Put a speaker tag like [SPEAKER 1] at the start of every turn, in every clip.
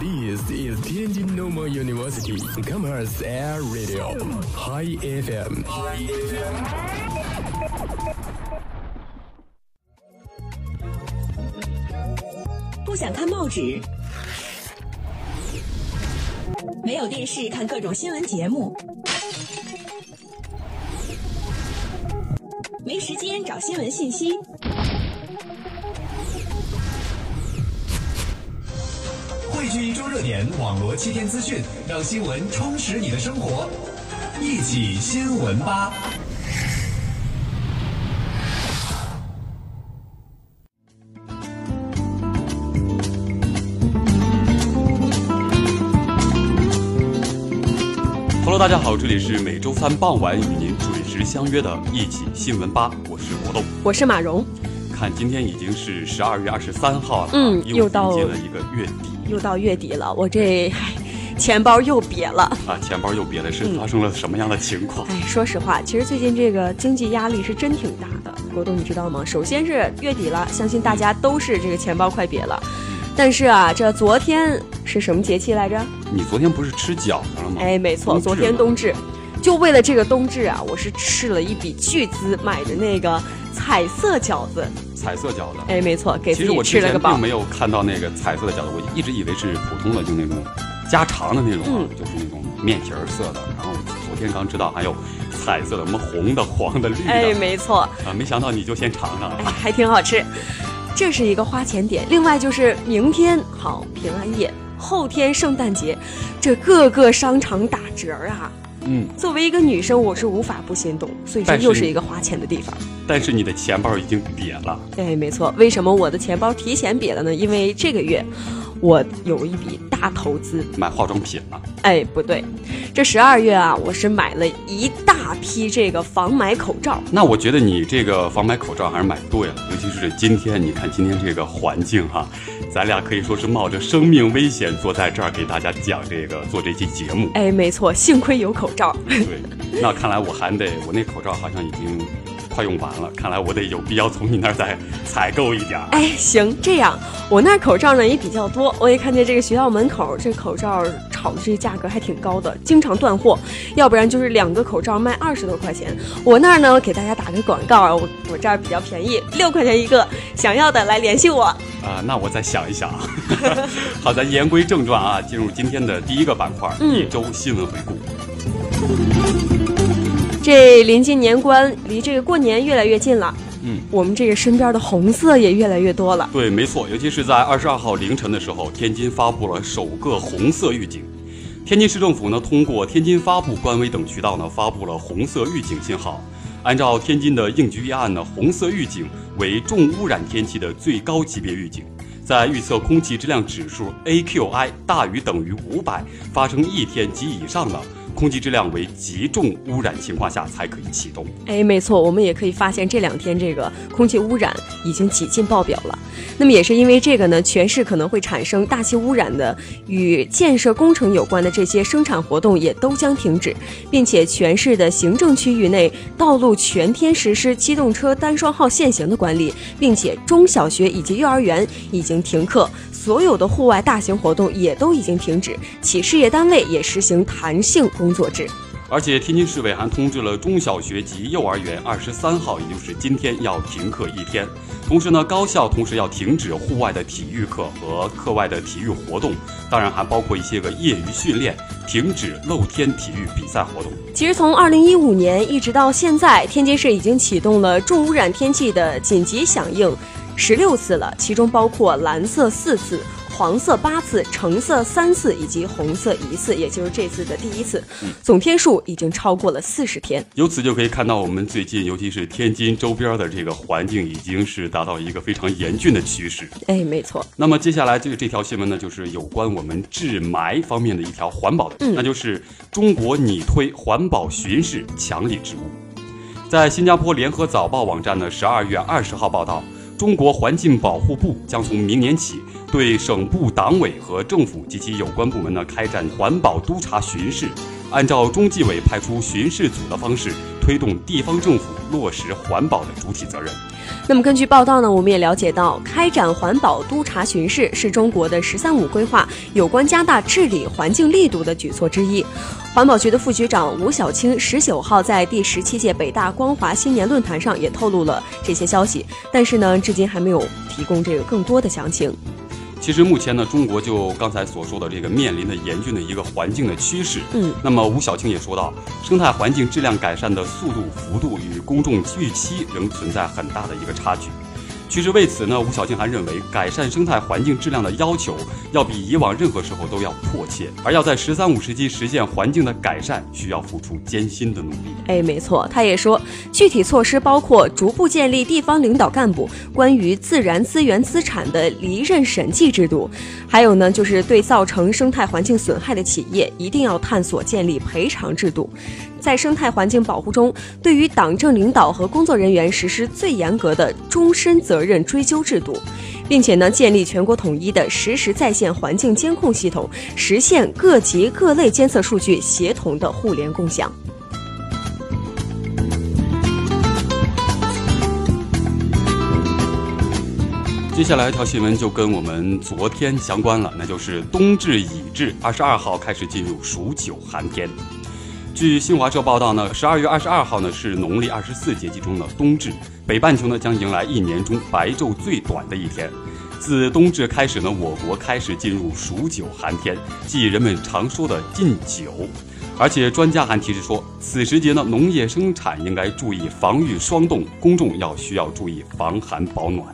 [SPEAKER 1] This is Tianjin Normal University Commerce Air Radio High FM。
[SPEAKER 2] 不想看报纸，没有电视看各种新闻节目，没时间找新闻信息。
[SPEAKER 3] 汇聚一周热点，网罗七天资讯，让新闻充实你的生活。一起新闻吧。
[SPEAKER 4] Hello，大家好，这里是每周三傍晚与您准时相约的《一起新闻吧》，我是国栋。
[SPEAKER 5] 我是马蓉，
[SPEAKER 4] 看今天已经是十二月二十三号了，
[SPEAKER 5] 嗯
[SPEAKER 4] 又
[SPEAKER 5] 又到
[SPEAKER 4] 了一个月底
[SPEAKER 5] 又到月底了，我这唉钱包又瘪了。
[SPEAKER 4] 啊，钱包又瘪了，是发生了什么样的情况？
[SPEAKER 5] 哎，说实话，其实最近这个经济压力是真挺大的。国栋，你知道吗？首先是月底了，相信大家都是这个钱包快瘪了。但是啊，这昨天是什么节气来着？
[SPEAKER 4] 你昨天不是吃饺子了吗？
[SPEAKER 5] 哎，没错，昨天
[SPEAKER 4] 嘛
[SPEAKER 5] 冬至。就为了这个冬至啊，我是斥了一笔巨资买的那个彩色饺子。
[SPEAKER 4] 彩色饺子。
[SPEAKER 5] 哎，没错，给自己
[SPEAKER 4] 其实我之
[SPEAKER 5] 吃了个
[SPEAKER 4] 并。没有看到那个彩色的饺子，我一直以为是普通的，就那种家常的那种啊，
[SPEAKER 5] 嗯
[SPEAKER 4] 就是那种面皮儿色的。然后昨天刚知道还有彩色的，什么红的、黄的、绿的，
[SPEAKER 5] 哎，没错，
[SPEAKER 4] 啊，没想到你就先尝尝
[SPEAKER 5] 哎，还挺好吃。这是一个花钱点。另外就是明天好平安夜，后天圣诞节，这各个商场打折啊。
[SPEAKER 4] 嗯，
[SPEAKER 5] 作为一个女生，我是无法不心动，所以这又是一个花钱的地方。
[SPEAKER 4] 但是你的钱包已经瘪了。
[SPEAKER 5] 对，没错。为什么我的钱包提前瘪了呢？因为这个月我有一笔大投资。
[SPEAKER 4] 买化妆品了，
[SPEAKER 5] 哎，不对，这十二月啊，我是买了一大批这个防霾口罩。
[SPEAKER 4] 那我觉得你这个防霾口罩还是买对了，尤其是今天，你看今天这个环境哈、咱俩可以说是冒着生命危险坐在这儿给大家讲这个做这期节目。
[SPEAKER 5] 哎，没错，幸亏有口罩。
[SPEAKER 4] 对，那看来我还得，我那口罩好像已经快用完了，看来我得有必要从你那儿再采购一点儿。
[SPEAKER 5] 哎，行，这样我那儿口罩呢也比较多，我也看见这个学校门口这口罩炒的这个价格还挺高的，经常断货，要不然就是两个口罩卖二十多块钱。我那儿呢给大家打个广告啊，我我这儿比较便宜，六块钱一个，想要的来联系我。
[SPEAKER 4] 啊，那我再想一想。好，咱言归正传啊，进入今天的第一个板块，
[SPEAKER 5] 嗯
[SPEAKER 4] 一周新闻回顾。
[SPEAKER 5] 这临近年关，离这个过年越来越近了，
[SPEAKER 4] 嗯，
[SPEAKER 5] 我们这个身边的红色也越来越多了。
[SPEAKER 4] 对，没错，尤其是在二十二号凌晨的时候，天津发布了首个红色预警。天津市政府呢，通过天津发布官微等渠道呢，发布了红色预警信号。按照天津的应急预案呢，红色预警为重污染天气的最高级别预警，在预测空气质量指数 AQI 大于等于五百，发生一天及以上的空气质量为极重污染情况下才可以启动。
[SPEAKER 5] 哎，没错，我们也可以发现这两天这个空气污染已经几近爆表了。那么也是因为这个呢，全市可能会产生大气污染的与建设工程有关的这些生产活动也都将停止，并且全市的行政区域内道路全天实施机动车单双号限行的管理，并且中小学以及幼儿园已经停课。所有的户外大型活动也都已经停止，企事业单位也实行弹性工作制。
[SPEAKER 4] 而且天津市委还通知了中小学及幼儿园，二十三号，也就是今天要停课一天。同时呢，高校同时要停止户外的体育课和课外的体育活动，当然还包括一些个业余训练，停止露天体育比赛活动。
[SPEAKER 5] 其实从二零一五年一直到现在，天津市已经启动了重污染天气的紧急响应十六次了，其中包括蓝色四次。黄色八次，橙色三次，以及红色一次，也就是这次的第一次，总天数已经超过了四十天。
[SPEAKER 4] 由此就可以看到，我们最近尤其是天津周边的这个环境已经是达到一个非常严峻的趋势。
[SPEAKER 5] 哎，没错，
[SPEAKER 4] 那么接下来这个这条新闻呢，就是有关我们治霾方面的一条环保的，
[SPEAKER 5] 嗯
[SPEAKER 4] 那就是中国拟推环保巡视强力职务。在新加坡联合早报网站呢，十二月二十号报道，中国环境保护部将从明年起对省部党委和政府及其有关部门呢开展环保督查巡视。按照中纪委派出巡视组的方式，推动地方政府落实环保的主体责任。
[SPEAKER 5] 那么根据报道呢，我们也了解到，开展环保督查巡视是中国的“十三五”规划有关加大治理环境力度的举措之一。环保局的副局长吴晓清十九号在第十七届北大光华新年论坛上也透露了这些消息，但是呢，至今还没有提供这个更多的详情。
[SPEAKER 4] 其实目前呢，中国就刚才所说的这个面临的严峻的一个环境的趋势。
[SPEAKER 5] 嗯，
[SPEAKER 4] 那么吴晓庆也说到，生态环境质量改善的速度、幅度与公众预期仍存在很大的一个差距。其实为此呢，吴晓庆还认为，改善生态环境质量的要求要比以往任何时候都要迫切，而要在“十三五”时期实现环境的改善，需要付出艰辛的努力。
[SPEAKER 5] 哎，没错，他也说，具体措施包括逐步建立地方领导干部关于自然资源资产的离任审计制度，还有呢，就是对造成生态环境损害的企业，一定要探索建立赔偿制度。在生态环境保护中，对于党政领导和工作人员实施最严格的终身责任追究制度，并且呢，建立全国统一的实时在线环境监控系统，实现各级各类监测数据协同的互联共享。
[SPEAKER 4] 接下来一条新闻就跟我们昨天相关了，那就是冬至已至，二十二号开始进入数九寒天。据新华社报道呢，十二月二十二号呢是农历二十四节气中的冬至，北半球呢将迎来一年中白昼最短的一天。自冬至开始呢，我国开始进入数九寒天，即人们常说的禁酒。而且专家还提示说，此时节呢，农业生产应该注意防御霜冻，公众要需要注意防寒保暖。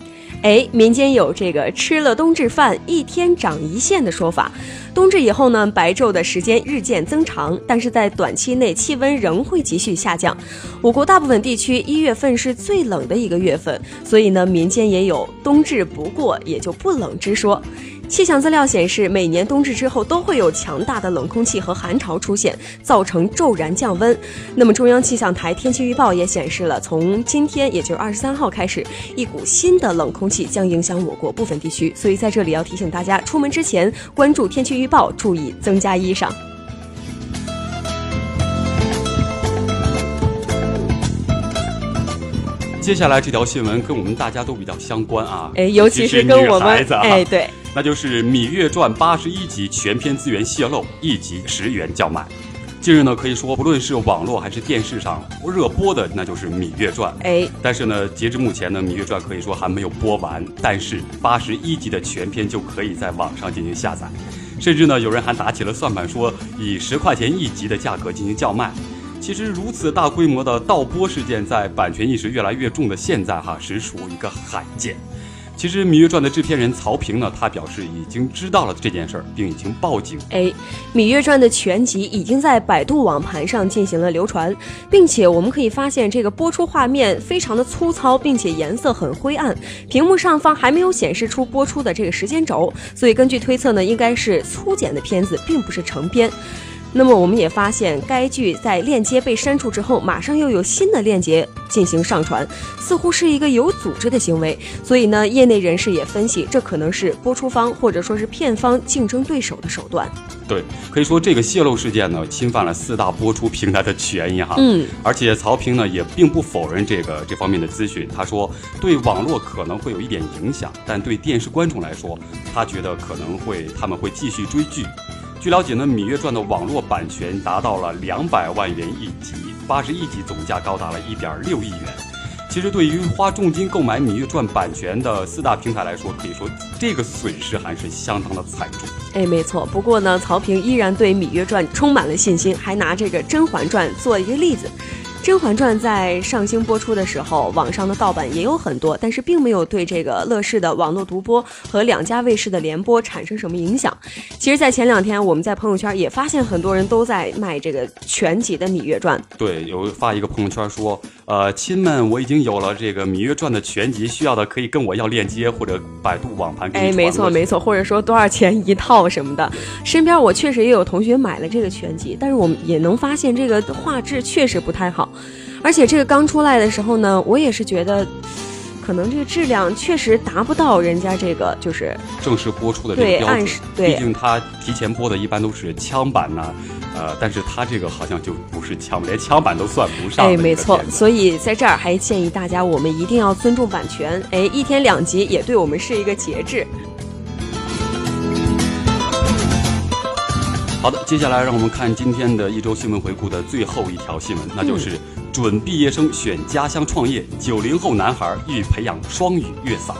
[SPEAKER 5] 哎，民间有这个吃了冬至饭一天长一线的说法。冬至以后呢，白昼的时间日渐增长，但是在短期内气温仍会继续下降。我国大部分地区一月份是最冷的一个月份，所以呢，民间也有冬至不过也就不冷之说。气象资料显示，每年冬至之后都会有强大的冷空气和寒潮出现，造成骤然降温。那么，中央气象台天气预报也显示了，从今天，也就是二十三号开始，一股新的冷空气将影响我国部分地区。所以，在这里要提醒大家，出门之前关注天气预报，注意增加衣裳。
[SPEAKER 4] 接下来这条新闻跟我们大家都比较相关啊，
[SPEAKER 5] 哎，尤其是跟我们，哎，对。
[SPEAKER 4] 那就是《芈月传》八十一集全篇资源泄露，一集十元叫卖。近日呢，可以说不论是网络还是电视上热播的，那就是《芈月传》。
[SPEAKER 5] 哎，
[SPEAKER 4] 但是呢，截至目前呢，《芈月传》可以说还没有播完，但是八十一集的全篇就可以在网上进行下载，甚至呢，有人还打起了算盘，说以十块钱一集的价格进行叫卖。其实如此大规模的盗播事件，在版权意识越来越重的现在，哈，实属一个罕见。其实《芈月传》的制片人曹平呢，他表示已经知道了这件事儿，并已经报警。
[SPEAKER 5] A，，《芈月传》的全集已经在百度网盘上进行了流传，并且我们可以发现，这个播出画面非常的粗糙，并且颜色很灰暗，屏幕上方还没有显示出播出的这个时间轴，所以根据推测呢，应该是粗剪的片子，并不是成片。那么我们也发现，该剧在链接被删除之后，马上又有新的链接进行上传，似乎是一个有组织的行为。所以呢，业内人士也分析，这可能是播出方或者说是片方竞争对手的手段。
[SPEAKER 4] 对，可以说这个泄露事件呢，侵犯了四大播出平台的权益哈。
[SPEAKER 5] 嗯，
[SPEAKER 4] 而且曹平呢也并不否认这个这方面的资讯，他说对网络可能会有一点影响，但对电视观众来说，他觉得可能会他们会继续追剧。据了解呢，《芈月传》的网络版权达到了两百万元一集，八十一集总价高达了一点六亿元。其实，对于花重金购买《芈月传》版权的四大平台来说，可以说这个损失还是相当的惨重。
[SPEAKER 5] 哎，没错。不过呢，曹平依然对《芈月传》充满了信心，还拿这个《甄嬛传》做一个例子。《甄嬛传》在上星播出的时候，网上的盗版也有很多，但是并没有对这个乐视的网络独播和两家卫视的联播产生什么影响。其实，在前两天，我们在朋友圈也发现很多人都在卖这个全集的《芈月传》。
[SPEAKER 4] 对，有发一个朋友圈说：“呃，亲们，我已经有了这个《芈月传》的全集，需要的可以跟我要链接或者百度网盘。”
[SPEAKER 5] 哎，没错没错，或者说多少钱一套什么的。身边我确实也有同学买了这个全集，但是我们也能发现这个画质确实不太好。而且这个刚出来的时候呢，我也是觉得，可能这个质量确实达不到人家这个就是
[SPEAKER 4] 正式播出的这
[SPEAKER 5] 对
[SPEAKER 4] 个标准。
[SPEAKER 5] 对
[SPEAKER 4] 毕竟他提前播的一般都是枪版呐、呃，但是他这个好像就不是枪，连枪版都算不上的
[SPEAKER 5] 哎，没错所以在这儿还建议大家，我们一定要尊重版权。哎，一天两集也对我们是一个节制。
[SPEAKER 4] 好的，接下来让我们看今天的一周新闻回顾的最后一条新闻，那就是准毕业生选家乡创业，九零后男孩欲培养双语月嫂。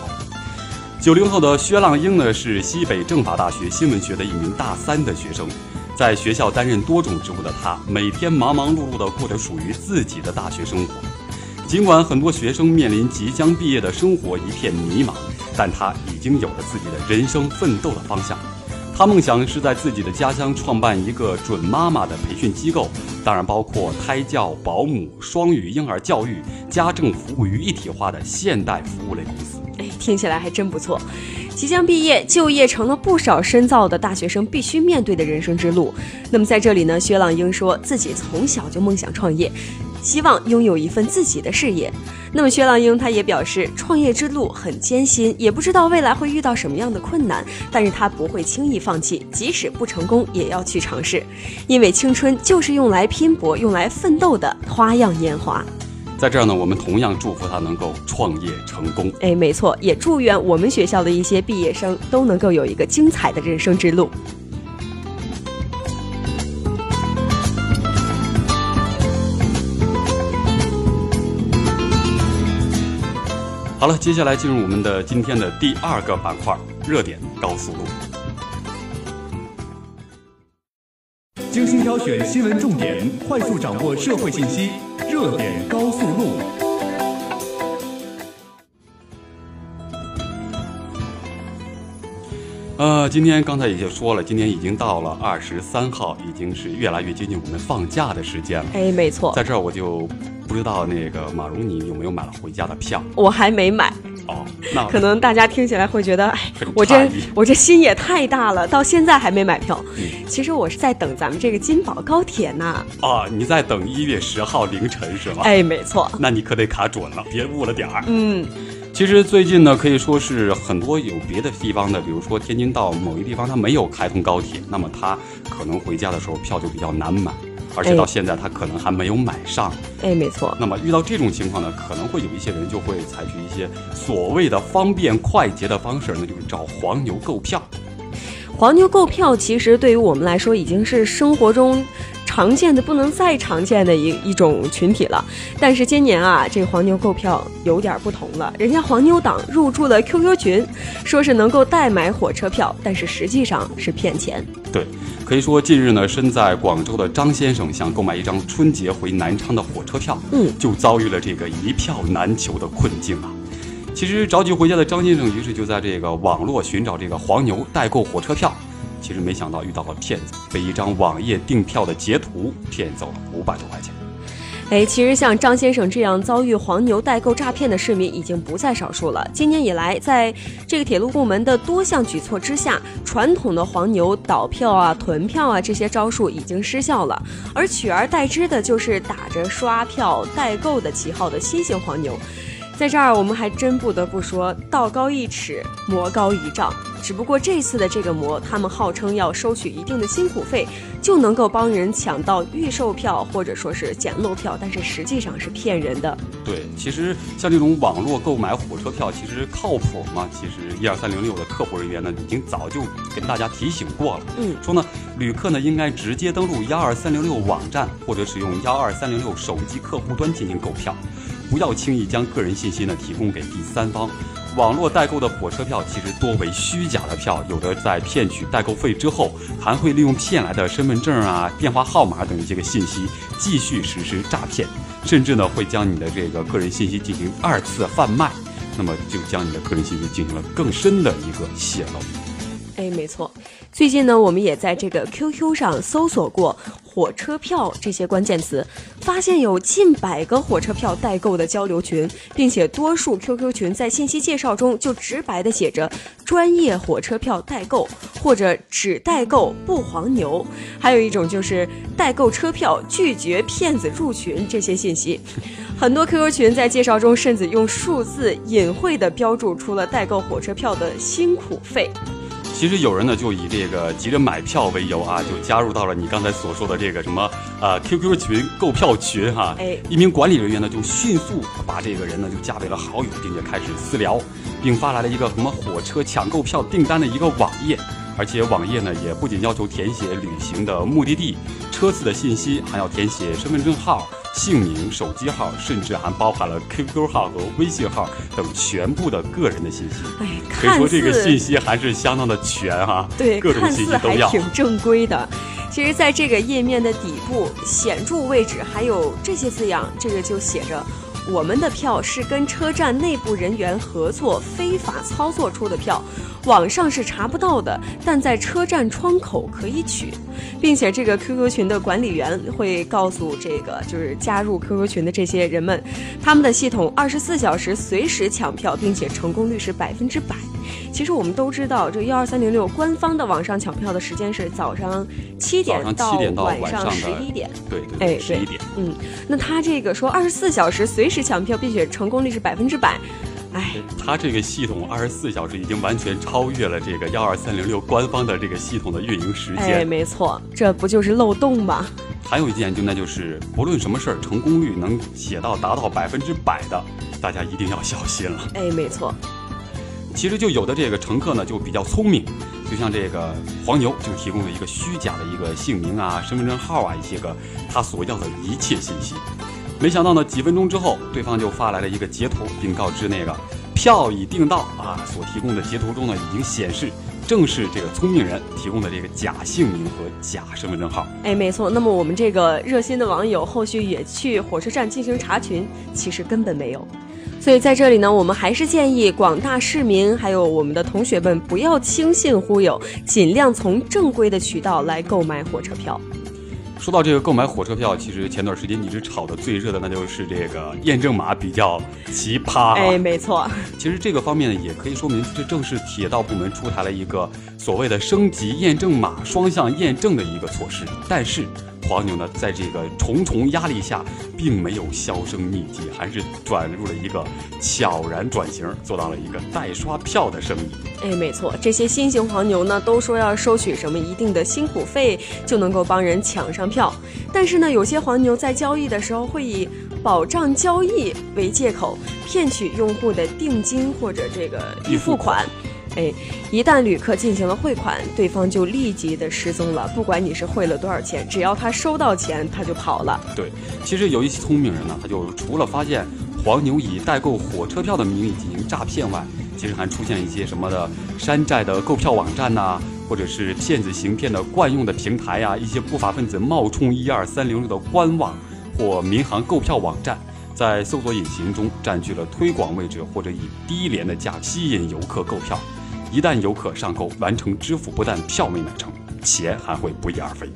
[SPEAKER 4] 九零后的薛浪英呢，是西北政法大学新闻学的一名大三的学生，在学校担任多种职务的他，每天忙忙碌碌地过着属于自己的大学生活。尽管很多学生面临即将毕业的生活一片迷茫，但他已经有了自己的人生奋斗的方向。他梦想是在自己的家乡创办一个准妈妈的培训机构，当然包括胎教、保姆、双语婴儿教育、家政服务于一体化的现代服务类公司。
[SPEAKER 5] 哎，听起来还真不错。即将毕业，就业成了不少深造的大学生必须面对的人生之路。那么在这里呢，薛朗英说自己从小就梦想创业，希望拥有一份自己的事业。那么薛浪英他也表示，创业之路很艰辛，也不知道未来会遇到什么样的困难，但是他不会轻易放弃，即使不成功也要去尝试，因为青春就是用来拼搏、用来奋斗的花样年华。
[SPEAKER 4] 在这儿呢，我们同样祝福他能够创业成功。
[SPEAKER 5] 哎，没错，也祝愿我们学校的一些毕业生都能够有一个精彩的人生之路。
[SPEAKER 4] 好了，接下来进入我们的今天的第二个板块——热点高速路。
[SPEAKER 3] 精心挑选新闻重点，快速掌握社会信息，热点高速路。
[SPEAKER 4] 呃，今天刚才已经说了，今天已经到了二十三号，已经是越来越接近我们放假的时间了。
[SPEAKER 5] 哎，没错，
[SPEAKER 4] 在这儿我就不知道那个马蓉你有没有买了回家的票
[SPEAKER 5] 我还没买，
[SPEAKER 4] 哦？那
[SPEAKER 5] 可能大家听起来会觉得，哎，我这我这心也太大了，到现在还没买票。
[SPEAKER 4] 嗯
[SPEAKER 5] 其实我是在等咱们这个金宝高铁呢。
[SPEAKER 4] 啊，你在等一月十号凌晨是吗？
[SPEAKER 5] 哎，没错，
[SPEAKER 4] 那你可得卡准了，别误了点儿。
[SPEAKER 5] 嗯，
[SPEAKER 4] 其实最近呢，可以说是很多有别的地方的，比如说天津到某一地方它没有开通高铁，那么它可能回家的时候票就比较难买，而且
[SPEAKER 5] 哎
[SPEAKER 4] 到现在他可能还没有买上。
[SPEAKER 5] 哎，没错，
[SPEAKER 4] 那么遇到这种情况呢，可能会有一些人就会采取一些所谓的方便快捷的方式，那就是找黄牛购票。
[SPEAKER 5] 黄牛购票其实对于我们来说已经是生活中常见的不能再常见的一一种群体了。但是今年啊，这个黄牛购票有点不同了，人家黄牛党入驻了 QQ 群，说是能够代买火车票，但是实际上是骗钱。
[SPEAKER 4] 对，可以说近日呢，身在广州的张先生想购买一张春节回南昌的火车票，
[SPEAKER 5] 嗯，
[SPEAKER 4] 就遭遇了这个一票难求的困境啊。其实着急回家的张先生，于是就在这个网络寻找这个黄牛代购火车票，其实没想到遇到了骗子，被一张网页订票的截图骗走了五百多块钱。
[SPEAKER 5] 哎，其实像张先生这样遭遇黄牛代购诈骗的市民已经不在少数了。今年以来，在这个铁路部门的多项举措之下，传统的黄牛倒票啊、囤票啊这些招数已经失效了，而取而代之的就是打着刷票代购的旗号的新型黄牛。在这儿，我们还真不得不说，道高一尺，魔高一丈。只不过这次的这个魔，他们号称要收取一定的辛苦费，就能够帮人抢到预售票或者说是捡漏票，但是实际上是骗人的。
[SPEAKER 4] 对，其实像这种网络购买火车票，其实靠谱吗？其实一二三零六的客服人员呢，已经早就跟大家提醒过了。
[SPEAKER 5] 嗯
[SPEAKER 4] 说呢，旅客呢应该直接登录幺二三零六网站，或者使用幺二三零六手机客户端进行购票，不要轻易将个人信息呢提供给第三方。网络代购的火车票其实多为虚假的票，有的在骗取代购费之后，还会利用骗来的身份证啊、电话号码等这个信息继续实施诈骗，甚至呢会将你的这个个人信息进行二次贩卖，那么就将你的个人信息进行了更深的一个泄露。
[SPEAKER 5] 哎，没错。最近呢，我们也在这个 QQ 上搜索过火车票这些关键词，发现有近百个火车票代购的交流群，并且多数 QQ 群在信息介绍中就直白的写着“专业火车票代购”或者“只代购不黄牛”，还有一种就是“代购车票拒绝骗子入群”这些信息。很多 QQ 群在介绍中甚至用数字隐晦地标注出了代购火车票的辛苦费。
[SPEAKER 4] 其实有人呢就以这个急着买票为由啊，就加入到了你刚才所说的这个什么呃 QQ 群购票群哈。
[SPEAKER 5] 哎，
[SPEAKER 4] 一名管理人员呢就迅速把这个人呢就加为了好友，并且开始私聊，并发来了一个什么火车抢购票订单的一个网页。而且网页呢也不仅要求填写旅行的目的地、车次的信息，还要填写身份证号。姓名、手机号，甚至还包含了 QQ 号和微信号等全部的个人的信息。
[SPEAKER 5] 哎，
[SPEAKER 4] 可以说这个信息还是相当的全哈。
[SPEAKER 5] 对，
[SPEAKER 4] 各种信息都要。
[SPEAKER 5] 挺正规的。其实，在这个页面的底部显著位置还有这些字样，这个就写着。我们的票是跟车站内部人员合作非法操作出的票，网上是查不到的，但在车站窗口可以取，并且这个 QQ 群的管理员会告诉这个就是加入 QQ 群的这些人们，他们的系统二十四小时随时抢票，并且成功率是百分之百。其实我们都知道，这幺二三零六官方的网上抢票的时间是早上七点到晚上十一点。
[SPEAKER 4] 对对，
[SPEAKER 5] 哎，
[SPEAKER 4] 十一点。
[SPEAKER 5] 嗯，那他这个说二十四小时随时抢票，并且成功率是百分之百。哎，
[SPEAKER 4] 他这个系统二十四小时已经完全超越了这个幺二三零六官方的这个系统的运营时间。
[SPEAKER 5] 哎，没错，这不就是漏洞吗？
[SPEAKER 4] 还有一件就那就是不论什么事儿，成功率能写到达到百分之百的，大家一定要小心了。
[SPEAKER 5] 哎，没错。
[SPEAKER 4] 其实就有的这个乘客呢就比较聪明，就像这个黄牛就提供了一个虚假的一个姓名啊、身份证号啊一些个他所要的一切信息。没想到呢，几分钟之后，对方就发来了一个截图，并告知那个票已订到啊。所提供的截图中呢，已经显示正是这个聪明人提供的这个假姓名和假身份证号。
[SPEAKER 5] 哎，没错。那么我们这个热心的网友后续也去火车站进行查询，其实根本没有。所以在这里呢，我们还是建议广大市民还有我们的同学们不要轻信忽悠，尽量从正规的渠道来购买火车票。
[SPEAKER 4] 说到这个购买火车票，其实前段时间一直炒的最热的，那就是这个验证码比较奇葩。
[SPEAKER 5] 哎，没错。
[SPEAKER 4] 其实这个方面呢，也可以说明这正是铁道部门出台了一个所谓的升级验证码双向验证的一个措施，但是。黄牛呢，在这个重重压力下，并没有销声匿迹，还是转入了一个悄然转型，做到了一个代刷票的生意。
[SPEAKER 5] 哎，没错，这些新型黄牛呢，都说要收取什么一定的辛苦费，就能够帮人抢上票。但是呢，有些黄牛在交易的时候，会以保障交易为借口，骗取用户的定金或者这个预付款。哎，一旦旅客进行了汇款，对方就立即的失踪了。不管你是汇了多少钱，只要他收到钱，他就跑了。
[SPEAKER 4] 对，其实有一些聪明人呢，他就除了发现黄牛以代购火车票的名义进行诈骗外，其实还出现一些什么的山寨的购票网站呐，或者是骗子行骗的惯用的平台呀，一些不法分子冒充一二三零六的官网或民航购票网站，在搜索引擎中占据了推广位置，或者以低廉的价吸引游客购票。一旦游客上钩完成支付，不但票没买成，钱还会不翼而飞。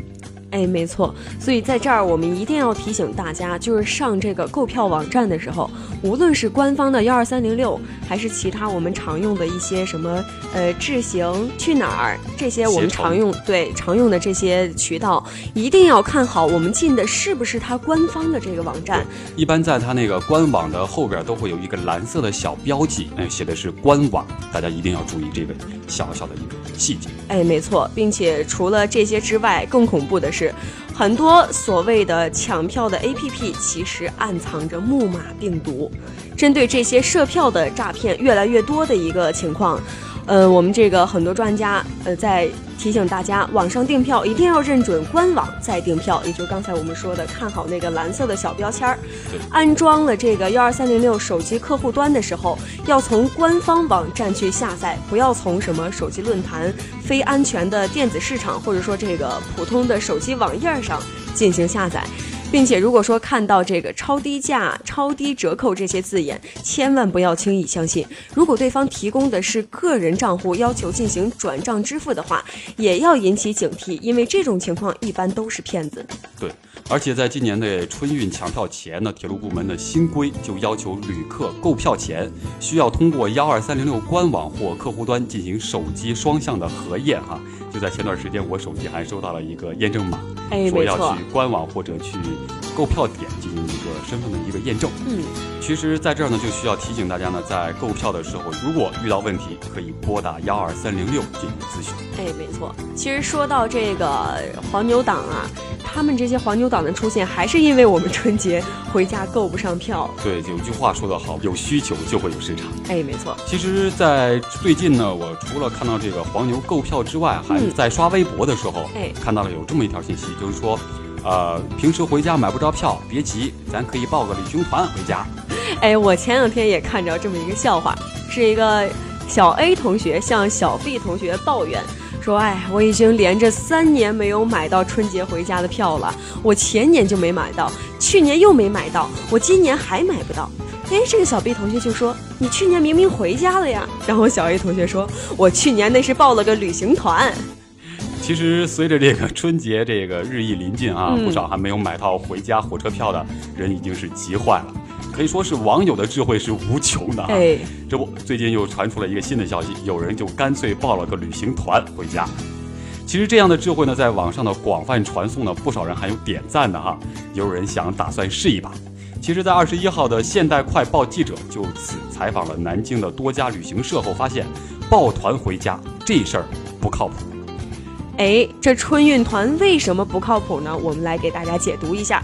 [SPEAKER 5] 哎，没错，所以在这儿我们一定要提醒大家，就是上这个购票网站的时候，无论是官方的幺二三零六，还是其他我们常用的一些什么呃智行去哪儿这些我们常用对常用的这些渠道，一定要看好我们进的是不是它官方的这个网站。
[SPEAKER 4] 一般在它那个官网的后边都会有一个蓝色的小标记，哎，写的是官网，大家一定要注意这个小小的一个细节。
[SPEAKER 5] 哎，没错，并且除了这些之外，更恐怖的是。是很多所谓的抢票的 APP，其实暗藏着木马病毒。针对这些设票的诈骗越来越多的一个情况。呃，我们这个很多专家呃在提醒大家，网上订票一定要认准官网再订票，也就是刚才我们说的，看好那个蓝色的小标签儿。安装了这个幺二三零六手机客户端的时候，要从官方网站去下载，不要从什么手机论坛、非安全的电子市场，或者说这个普通的手机网页上进行下载。并且如果说看到这个超低价、超低折扣这些字眼，千万不要轻易相信。如果对方提供的是个人账户，要求进行转账支付的话，也要引起警惕，因为这种情况一般都是骗子。
[SPEAKER 4] 对，而且在今年的春运抢票前呢，铁路部门的新规就要求旅客购票前需要通过幺二三零六官网或客户端进行手机双向的核验哈。就在前段时间，我手机还收到了一个验证码，
[SPEAKER 5] 哎，
[SPEAKER 4] 说要去，官网或者去购票点进行一个身份的一个验证。
[SPEAKER 5] 嗯，
[SPEAKER 4] 其实，在这儿呢，就需要提醒大家呢，在购票的时候，如果遇到问题，可以拨打幺二三零六进行咨询。
[SPEAKER 5] 哎，没错。其实说到这个黄牛党啊，他们这些黄牛党的出现，还是因为我们春节回家购不上票。
[SPEAKER 4] 对，有句话说得好，有需求就会有市场。
[SPEAKER 5] 哎，没错。
[SPEAKER 4] 其实，在最近呢，我除了看到这个黄牛购票之外，还
[SPEAKER 5] 嗯
[SPEAKER 4] 在刷微博的时候，
[SPEAKER 5] 哎
[SPEAKER 4] 看到了有这么一条信息，就是说，呃，平时回家买不着票，别急，咱可以报个旅行团回家。
[SPEAKER 5] 哎，我前两天也看着这么一个笑话，是一个小 A 同学向小 B 同学抱怨说：“哎，我已经连着三年没有买到春节回家的票了，我前年就没买到，去年又没买到，我今年还买不到。”哎，这个小 B 同学就说：“你去年明明回家了呀。”然后小 A 同学说：“我去年那是报了个旅行团。
[SPEAKER 4] 其实，随着这个春节这个日益临近啊，
[SPEAKER 5] 嗯
[SPEAKER 4] 不少还没有买到回家火车票的人已经是急坏了，可以说是网友的智慧是无穷的”啊。
[SPEAKER 5] 哎，
[SPEAKER 4] 这不，最近又传出了一个新的消息，有人就干脆报了个旅行团回家。其实这样的智慧呢，在网上的广泛传送呢，不少人还有点赞的哈。也有人想打算试一把。其实，在二十一号的《现代快报》记者就此采访了南京的多家旅行社后发现，抱团回家这事儿不靠谱。
[SPEAKER 5] 哎，这春运团为什么不靠谱呢？我们来给大家解读一下。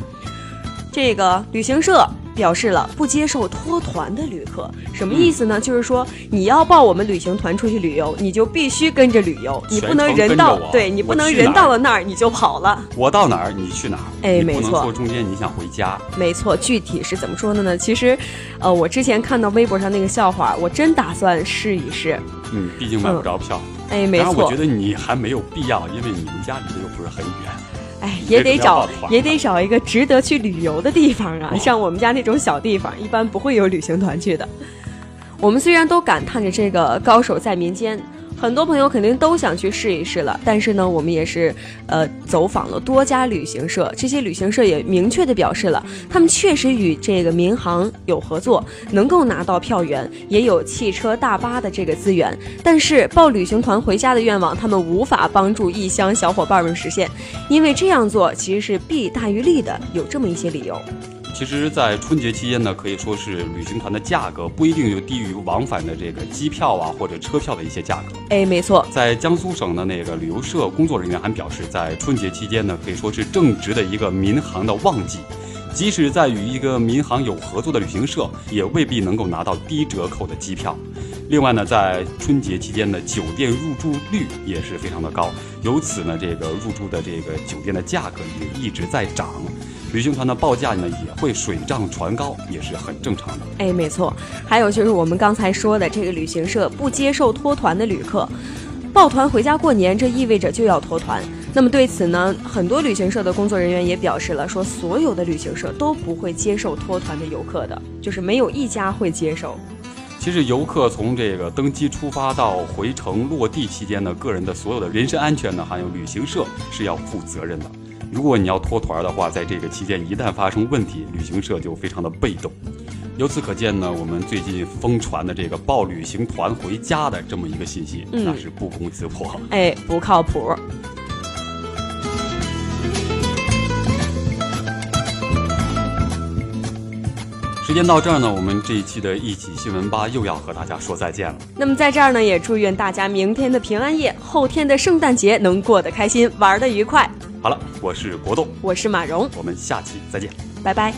[SPEAKER 5] 这个旅行社表示了不接受脱团的旅客，什么意思呢？就是说你要报我们旅行团出去旅游，你就必须跟着旅游，你不能人到对你不能人到了那儿你就跑了。
[SPEAKER 4] 我到哪儿你去哪儿，
[SPEAKER 5] 哎没错
[SPEAKER 4] 说中间你想回家。
[SPEAKER 5] 没错，具体是怎么说的呢？其实，呃，我之前看到微博上那个笑话，我真打算试一试。
[SPEAKER 4] 嗯，毕竟买不着票。
[SPEAKER 5] 哎，没错
[SPEAKER 4] 当然我觉，得你还没有必要，因为你们家离得又不是很远。
[SPEAKER 5] 哎，也得找也得找一个值得去旅游的地方啊！像我们家那种小地方，一般不会有旅行团去的。我们虽然都感叹着这个高手在民间，很多朋友肯定都想去试一试了，但是呢，我们也是呃走访了多家旅行社，这些旅行社也明确的表示了，他们确实与这个民航有合作，能够拿到票源，也有汽车、大巴的这个资源，但是报旅行团回家的愿望，他们无法帮助异乡小伙伴们实现，因为这样做其实是弊大于利的，有这么一些理由。
[SPEAKER 4] 其实，在春节期间呢，可以说是旅行团的价格不一定就低于往返的这个机票啊或者车票的一些价格。
[SPEAKER 5] 哎，没错，
[SPEAKER 4] 在江苏省的那个旅游社工作人员还表示，在春节期间呢，可以说是正值的一个民航的旺季。即使在与一个民航有合作的旅行社，也未必能够拿到低折扣的机票。另外呢，在春节期间的酒店入住率也是非常的高，由此呢，这个入住的这个酒店的价格也一直在涨，旅行团的报价呢也会水涨船高，也是很正常的。
[SPEAKER 5] 哎，没错。还有就是我们刚才说的，这个旅行社不接受脱团的旅客，抱团回家过年，这意味着就要脱团。那么对此呢，很多旅行社的工作人员也表示了，说所有的旅行社都不会接受脱团的游客的，就是没有一家会接受。
[SPEAKER 4] 其实游客从这个登机出发到回程落地期间呢，个人的所有的人身安全呢，还有旅行社是要负责任的。如果你要脱团的话，在这个期间一旦发生问题，旅行社就非常的被动。由此可见呢，我们最近疯传的这个报旅行团回家的这么一个信息，
[SPEAKER 5] 嗯
[SPEAKER 4] 那是不攻自破。
[SPEAKER 5] 哎，不靠谱。
[SPEAKER 4] 时间到这儿呢，我们这一期的一起新闻吧又要和大家说再见了。
[SPEAKER 5] 那么在这儿呢，也祝愿大家明天的平安夜，后天的圣诞节能过得开心，玩的愉快。
[SPEAKER 4] 好了，我是国栋，
[SPEAKER 5] 我是马蓉，
[SPEAKER 4] 我们下期再见。
[SPEAKER 5] 拜拜。